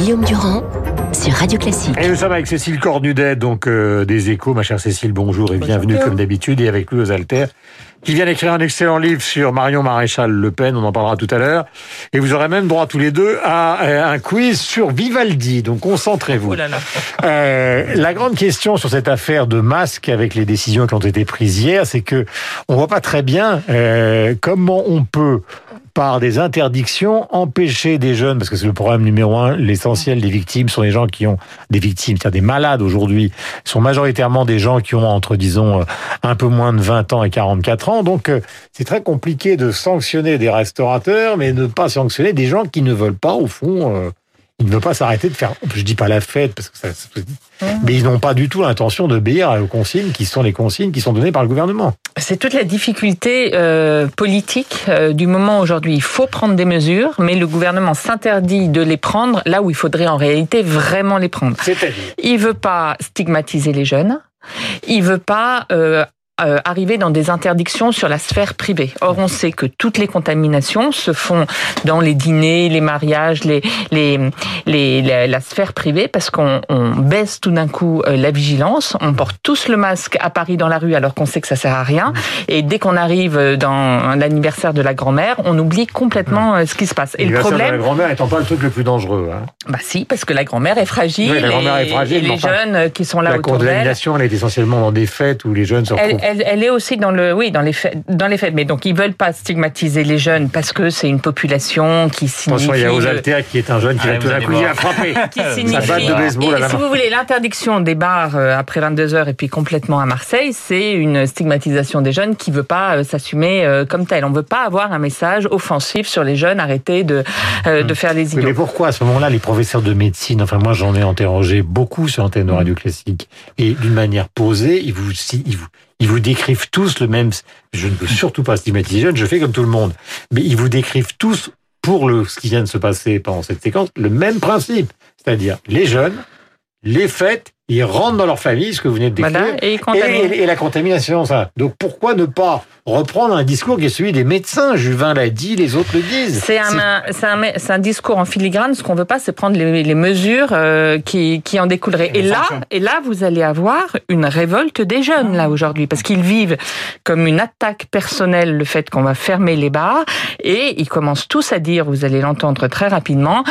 Guillaume Durand sur Radio Classique. Et nous sommes avec Cécile Cornudet, donc euh, des Échos. Ma chère Cécile, bonjour et bienvenue comme d'habitude. Et avec lui aux Alters, qui vient d'écrire un excellent livre sur Marion Maréchal Le Pen. On en parlera tout à l'heure. Et vous aurez même droit tous les deux à euh, un quiz sur Vivaldi. Donc concentrez-vous. Oh euh, la grande question sur cette affaire de masque avec les décisions qui ont été prises hier, c'est que on voit pas très bien euh, comment on peut par des interdictions, empêcher des jeunes, parce que c'est le problème numéro un, l'essentiel des victimes sont des gens qui ont des victimes, c'est-à-dire des malades aujourd'hui, sont majoritairement des gens qui ont entre, disons, un peu moins de 20 ans et 44 ans. Donc, euh, c'est très compliqué de sanctionner des restaurateurs, mais ne pas sanctionner des gens qui ne veulent pas, au fond, ils ne veulent pas s'arrêter de faire, je dis pas la fête, parce que ça, mais ils n'ont pas du tout l'intention d'obéir aux consignes qui sont les consignes qui sont données par le gouvernement. C'est toute la difficulté euh, politique euh, du moment aujourd'hui. Il faut prendre des mesures, mais le gouvernement s'interdit de les prendre là où il faudrait en réalité vraiment les prendre. C'est-à-dire Il veut pas stigmatiser les jeunes. Il veut pas euh, euh, arriver dans des interdictions sur la sphère privée. Or, on sait que toutes les contaminations se font dans les dîners, les mariages, les, les, les, la, la sphère privée, parce qu'on on baisse tout d'un coup euh, la vigilance. On porte tous le masque à Paris dans la rue, alors qu'on sait que ça sert à rien. Et dès qu'on arrive dans l'anniversaire de la grand-mère, on oublie complètement euh, ce qui se passe. Et le problème, de la grand-mère étant pas le truc le plus dangereux. Hein. Bah si, parce que la grand-mère est fragile. Oui, la grand-mère est fragile. Et les jeunes qui sont là la autour d'elle. La contamination, elle est essentiellement dans des fêtes où les jeunes se retrouvent. Elle, elle, elle, est aussi dans le, oui, dans les faits, dans les faits. Mais donc ils veulent pas stigmatiser les jeunes parce que c'est une population qui signifie. Attention, il y a Altères qui est un jeune qui Ah, va tout d'un coup à frapper. qui signifie. de baseball à Et la si vous voulez, l'interdiction des bars euh, après 22 heures et puis complètement à Marseille, c'est une stigmatisation des jeunes qui veut pas euh, s'assumer euh, comme tel. On veut pas avoir un message offensif sur les jeunes. Arrêtez de euh, de faire des Oui, mais idiots. pourquoi à ce moment-là les professeurs de médecine, enfin moi j'en ai interrogé beaucoup sur l'antenne de Radio Classique, et d'une manière posée, ils vous, si- ils vous, ils vous décrivent tous le même, je ne veux surtout pas stigmatiser les jeunes, je fais comme tout le monde, mais ils vous décrivent tous, pour le, ce qui vient de se passer pendant cette séquence, le même principe. C'est-à-dire, les jeunes, les fêtes, ils rentrent dans leur famille, ce que vous venez de décrire, Voilà, et et la contamination, ça. Donc pourquoi ne pas reprendre un discours qui est celui des médecins Juvin l'a dit, les autres le disent. C'est un, discours en filigrane. Ce qu'on veut pas, c'est prendre les, les mesures euh, qui, qui en découleraient. Et là, et là, vous allez avoir une révolte des jeunes là aujourd'hui, parce qu'ils vivent comme une attaque personnelle le fait qu'on va fermer les bars, et ils commencent tous à dire, vous allez l'entendre très rapidement.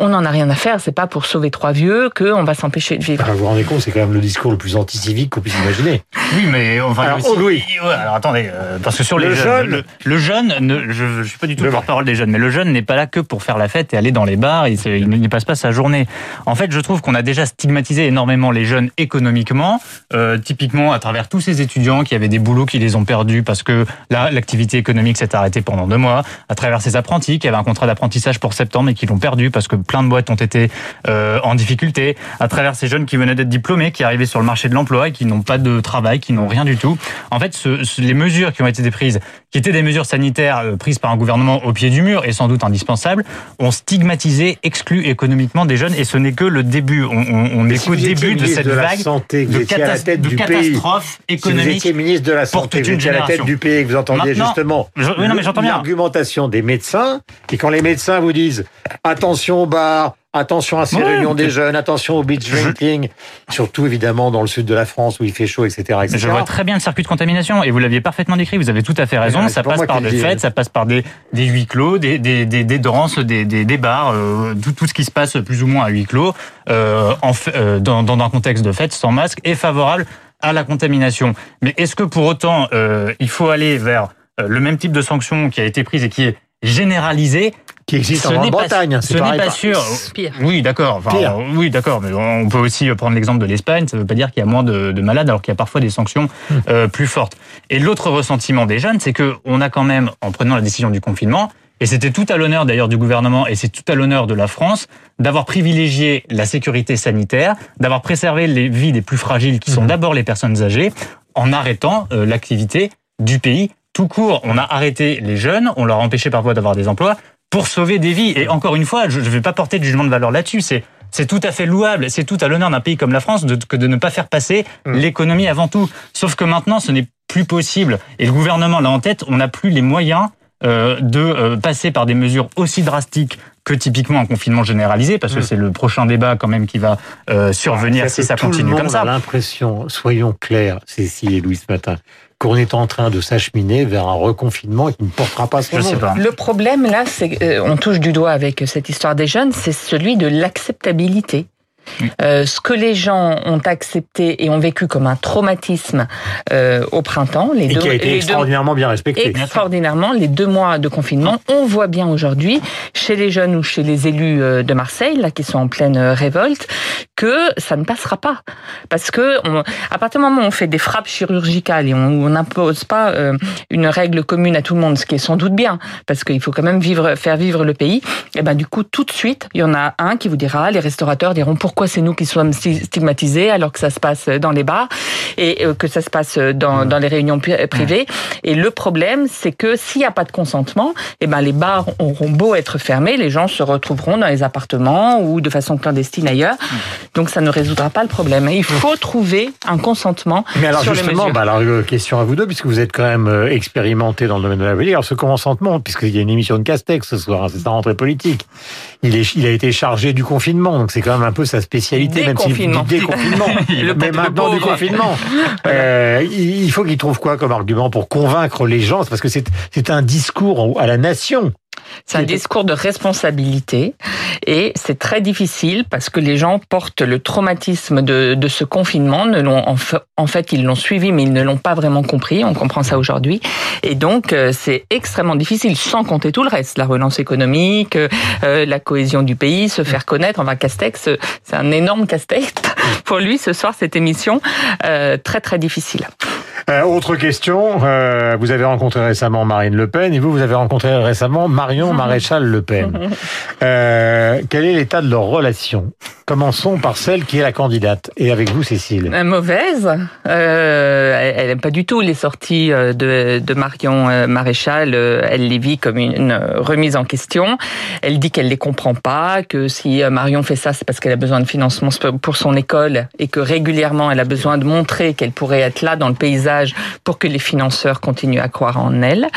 On n'en a rien à faire, c'est pas pour sauver trois vieux qu'on va s'empêcher de vivre. Enfin, vous vous rendez compte, c'est quand même le discours le plus anti-civique qu'on puisse imaginer. Oui, mais enfin, Alors, aussi- oh, Louis. Ouais, alors attendez, euh, parce que sur Le les jeune- jeunes, le, le jeune, ne- je, je suis pas du tout Le le porte-parole des jeunes, mais le jeune n'est pas là que pour faire la fête et aller dans les bars. Il, il ne passe pas sa journée. En fait, je trouve qu'on a déjà stigmatisé énormément les jeunes économiquement, euh, typiquement à travers tous ces étudiants qui avaient des boulots qui les ont perdus parce que là, l'activité économique s'est arrêtée pendant deux mois, à travers ces apprentis qui avaient un contrat d'apprentissage pour septembre et qui l'ont perdu parce que plein de boîtes ont été euh, en difficulté, à travers ces jeunes qui venaient d'être diplômés, qui arrivaient sur le marché de l'emploi et qui n'ont pas de travail, qui n'ont rien du tout. En fait, ce- ce- les mesures qui ont été prises, qui étaient des mesures sanitaires euh, prises par un gouvernement au pied du mur et sans doute indispensables, ont stigmatisé, exclu économiquement des jeunes et ce n'est que le début. On, on, on est Si qu'au début de cette de vague santé, de, catas- pays. catastrophe Si vous économique. étiez ministre de la Santé, vous une étiez à la tête du pays, que vous entendiez Maintenant, justement je- oui, non, mais j'entends bien. l'argumentation des médecins, et quand les médecins vous disent attention au bar, attention à ces Ouais, réunions des jeunes, attention au beach Je- drinking, surtout évidemment dans le sud de la France où il fait chaud, etc. etc. Je vois très bien le circuit de contamination et vous l'aviez parfaitement décrit. Vous avez tout à fait raison. Ouais, ça passe par des fêtes, ça passe par des, des huis clos, des, des, des, des danses, des, des, des bars, euh, tout, tout ce qui se passe plus ou moins à huis clos, euh, en, euh, dans, dans un contexte de fête, sans masque, est favorable à la contamination. Mais est-ce que pour autant, euh, il faut aller vers euh, le même type de sanction qui a été prise et qui est généralisée qui existe Ce en Bretagne. Ce n'est pas pas- sûr. Pire. Oui, d'accord. Enfin, euh, oui, d'accord. Mais on peut aussi prendre l'exemple de l'Espagne. Ça ne veut pas dire qu'il y a moins de, de malades, alors qu'il y a parfois des sanctions Hmm. euh, plus fortes. Et l'autre ressentiment des jeunes, c'est que on a quand même, en prenant la décision du confinement, et c'était tout à l'honneur d'ailleurs du gouvernement, et c'est tout à l'honneur de la France, d'avoir privilégié la sécurité sanitaire, d'avoir préservé les vies des plus fragiles, qui sont Mhm. d'abord les personnes âgées, en arrêtant euh, l'activité du pays tout court. On a arrêté les jeunes, on leur a empêché parfois d'avoir des emplois pour sauver des vies. Et encore une fois, je ne vais pas porter de jugement de valeur là-dessus. C'est c'est tout à fait louable, c'est tout à l'honneur d'un pays comme la France de, que de ne pas faire passer Mm. l'économie avant tout. Sauf que maintenant, ce n'est plus possible. Et le gouvernement l'a en tête, on n'a plus les moyens euh, de euh, passer par des mesures aussi drastiques que typiquement un confinement généralisé, parce que Mm. c'est le prochain débat quand même qui va euh, survenir si ça tout le continue monde comme ça. a l'impression, soyons clairs, Cécile et Louis ce matin, qu'on est en train de s'acheminer vers un reconfinement qui ne portera pas son Je nom. sais pas. Le problème là, c'est qu'on touche du doigt avec cette histoire des jeunes, c'est celui de l'acceptabilité. Oui. Euh, ce que les gens ont accepté et ont vécu comme un traumatisme euh, au printemps, les Et deux, qui a été les deux- extraordinairement bien respecté. extraordinairement les deux mois de confinement. On voit bien aujourd'hui, chez les jeunes ou chez les élus euh, de Marseille, là, qui sont en pleine euh, révolte, que ça ne passera pas. Parce que on, à partir du moment où on fait des frappes chirurgicales et on on n'impose pas euh, une règle commune à tout le monde, ce qui est sans doute bien, parce qu'il faut quand même vivre, faire vivre le pays, et ben du coup, tout de suite, il y en a un qui vous dira, les restaurateurs diront pourquoi c'est nous qui sommes stigmatisés alors que ça se passe dans les bars et euh, que ça se passe dans, dans les réunions pi- privées. Et le problème, c'est que s'il n'y a pas de consentement, eh ben les bars auront beau être fermés, les gens se retrouveront dans les appartements ou de façon clandestine ailleurs. Donc ça ne résoudra pas le problème. Il faut trouver un consentement Mais alors sur les justement, mesures. bah alors, euh, question à vous deux, puisque vous êtes quand même euh, expérimenté dans le domaine de la politique. Alors ce consentement, puisqu'il y a une émission de Castex ce soir, hein, c'est sa rentrée politique, il, est, il a été chargé du confinement, donc c'est quand même un peu sa spécialité, même si Déconfinement. du déconfinement, Le mais maintenant du confinement. Euh, il faut qu'il trouve quoi comme argument pour convaincre les gens, parce que c'est c'est un discours à la nation. C'est un discours de responsabilité et c'est très difficile parce que les gens portent le traumatisme de, de ce confinement. Ne l'ont en, fa- en fait, ils l'ont suivi, mais ils ne l'ont pas vraiment compris. On comprend ça aujourd'hui. Et donc, euh, c'est extrêmement difficile, sans compter tout le reste. La relance économique, euh, la cohésion du pays, se faire connaître. Enfin, Castex, euh, c'est un énorme casse-tête pour lui ce soir, cette émission. Euh, très, très difficile. Euh, autre question, euh, vous avez rencontré récemment Marine Le Pen et vous, vous avez rencontré récemment Marion Maréchal Le Pen. Euh, quel est l'état de leur relation? Commençons par celle qui est la candidate. Et avec vous, Cécile. Euh, Mauvaise. Euh, elle elle aime pas du tout les sorties euh, de, de Marion Maréchal. Elle les vit comme une remise en question. Elle dit qu'elle les comprend pas, que si Marion fait ça, c'est parce qu'elle a besoin de financement pour son école et que régulièrement elle a besoin de montrer qu'elle pourrait être là dans le paysage pour que les financeurs continuent à croire en elle.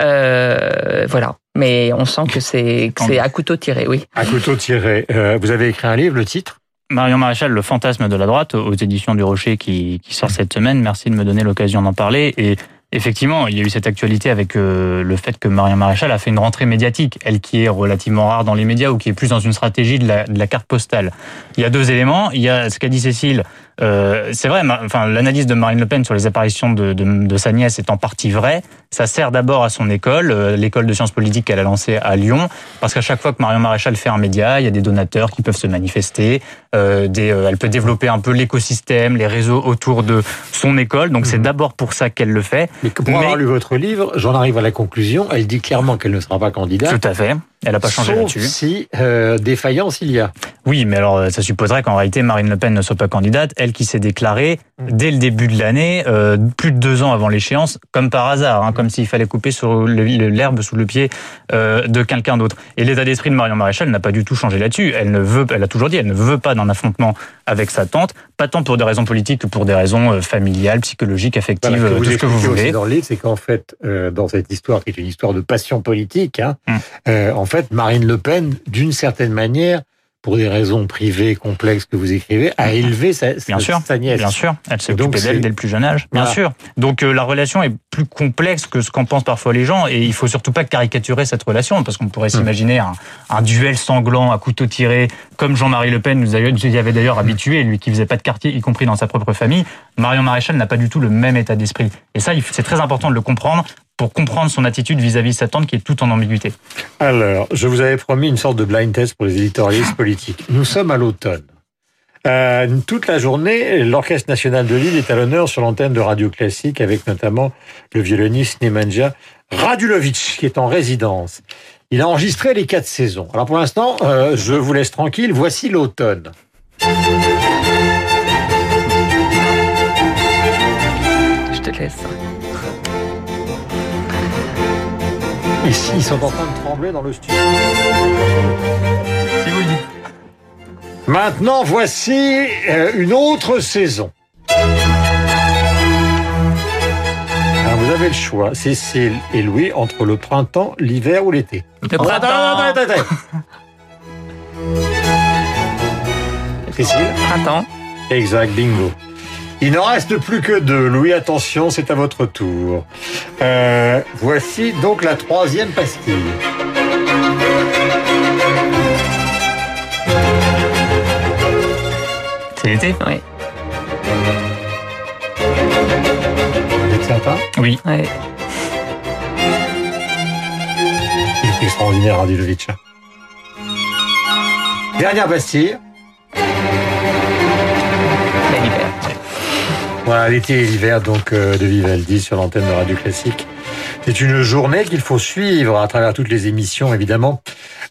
Euh, voilà. Mais on sent que c'est que c'est à couteau tiré, oui. À couteau tiré. Euh, vous avez écrit un livre, le titre? Marion Maréchal, le fantasme de la droite, aux éditions du Rocher qui, qui sort cette semaine. Merci de me donner l'occasion d'en parler. Et effectivement, il y a eu cette actualité avec euh, le fait que Marion Maréchal a fait une rentrée médiatique, elle qui est relativement rare dans les médias ou qui est plus dans une stratégie de la, de la carte postale. Il y a deux éléments. Il y a ce qu'a dit Cécile. Euh, c'est vrai, enfin, l'analyse de Marine Le Pen sur les apparitions de, de, de sa nièce est en partie vraie. Ça sert d'abord à son école, euh, l'école de sciences politiques qu'elle a lancée à Lyon, parce qu'à chaque fois que Marion Maréchal fait un média, il y a des donateurs qui peuvent se manifester. Euh, des, euh, elle peut développer un peu l'écosystème, les réseaux autour de son école. Donc c'est Mhm. d'abord pour ça qu'elle le fait. Mais pour Mais- avoir lu votre livre, j'en arrive à la conclusion. Elle dit clairement qu'elle ne sera pas candidate. Tout à fait. Elle n'a pas changé là-dessus. si euh, défaillance il y a. Oui, mais alors euh, ça supposerait qu'en réalité Marine Le Pen ne soit pas candidate, elle qui s'est déclarée Mm. dès le début de l'année, euh, plus de deux ans avant l'échéance, comme par hasard, hein, comme s'il fallait couper sur l'herbe sous le pied euh, de quelqu'un d'autre. Et l'état d'esprit de Marion Maréchal n'a pas du tout changé là-dessus. Elle ne veut, elle a toujours dit, elle ne veut pas d'un affrontement avec sa tante, pas tant pour des raisons politiques que pour des raisons familiales, psychologiques, affectives, Voilà, que vous tout ce que vous aussi voulez. dans le livre, c'est qu'en fait, dans cette histoire qui est une histoire de passion politique, hein, Mm. en fait, Marine Le Pen, d'une certaine manière, pour des raisons privées complexes que vous écrivez, a élevé sa. Bien sa- sûr, sa nièce. Bien sûr, elle s'est occupée d'elle dès le plus jeune âge. Bien Voilà. sûr. Donc euh, la relation est plus complexe que ce qu'en pensent parfois les gens et il faut surtout pas caricaturer cette relation parce qu'on pourrait Hum. s'imaginer un, un duel sanglant à couteau tiré comme Jean-Marie Le Pen nous y avait d'ailleurs habitué, lui qui faisait pas de quartier, y compris dans sa propre famille. Marion Maréchal n'a pas du tout le même état d'esprit. Et ça, c'est très important de le comprendre pour comprendre son attitude vis-à-vis de sa tante qui est tout en ambiguïté. Alors, je vous avais promis une sorte de blind test pour les éditorialistes politiques. Nous sommes à l'automne. Euh, toute la journée, l'Orchestre national de Lille est à l'honneur sur l'antenne de Radio Classique avec notamment le violoniste Nemanja Radulovic qui est en résidence. Il a enregistré les quatre saisons. Alors pour l'instant, euh, je vous laisse tranquille. Voici l'automne. Je te laisse. Ici, ils sont en train de trembler dans le studio. Si vous le dites. Maintenant, voici euh, une autre saison. Alors vous avez le choix, Cécile et Louis, entre le printemps, l'hiver ou l'été. Le printemps. attends, attends, attends, attends. Cécile Printemps. Exact, bingo. Il n'en reste plus que deux. Louis, attention, c'est à votre tour. Euh, voici donc la troisième pastille. C'est l'été? Oui. Vous êtes certain Oui. Ouais. Il est extraordinaire, Radilovic. Dernière pastille. Voilà, l'été et l'hiver donc euh, de Vivaldi sur l'antenne de Radio Classique. C'est une journée qu'il faut suivre à travers toutes les émissions, évidemment,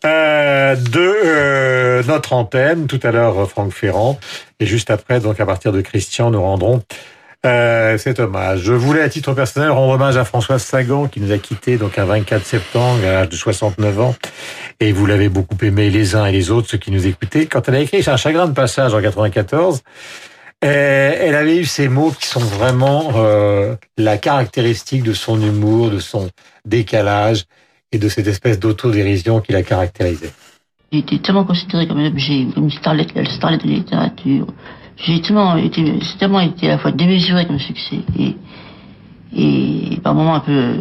euh, de euh, notre antenne. Tout à l'heure, Franck Ferrand. Et juste après, donc à partir de Christian, nous rendrons euh, cet hommage. Je voulais, à titre personnel, rendre hommage à Françoise Sagan, qui nous a quittés donc un 24 septembre, à l'âge de 69 ans. Et vous l'avez beaucoup aimé les uns et les autres, ceux qui nous écoutaient. Quand elle a écrit un chagrin de passage en 94, euh, elle avait eu ces mots qui sont vraiment euh, la caractéristique de son humour, de son décalage et de cette espèce d'autodérision qui la caractérisait. J'ai été tellement considéré comme un objet, comme une starlet, la starlet de littérature. J'ai tellement été, tellement été à la fois démesuré comme succès et, et par moments un peu,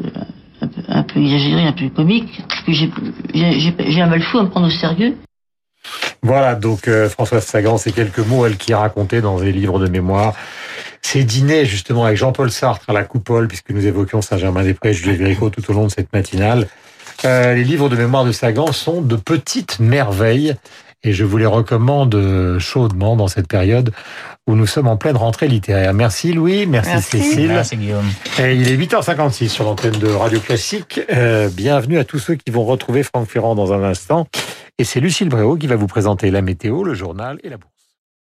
un peu, un peu exagéré, un peu comique, que j'ai un mal fou à me prendre au sérieux. Voilà, donc euh, Françoise Sagan, ces quelques mots, elle qui racontait dans des livres de mémoire ses dîners justement avec Jean-Paul Sartre à la Coupole, puisque nous évoquions Saint-Germain-des-Prés, Jules Gréco tout au long de cette matinale. Euh, les livres de mémoire de Sagan sont de petites merveilles et je vous les recommande euh, chaudement dans cette période où nous sommes en pleine rentrée littéraire. Merci Louis, merci, Merci. Cécile. Merci Guillaume. Et il est 8h56 sur l'antenne de Radio Classique. Euh, bienvenue à tous ceux qui vont retrouver Franck Ferrand dans un instant. Et c'est Lucille Bréau qui va vous présenter la météo, le journal et la bourse.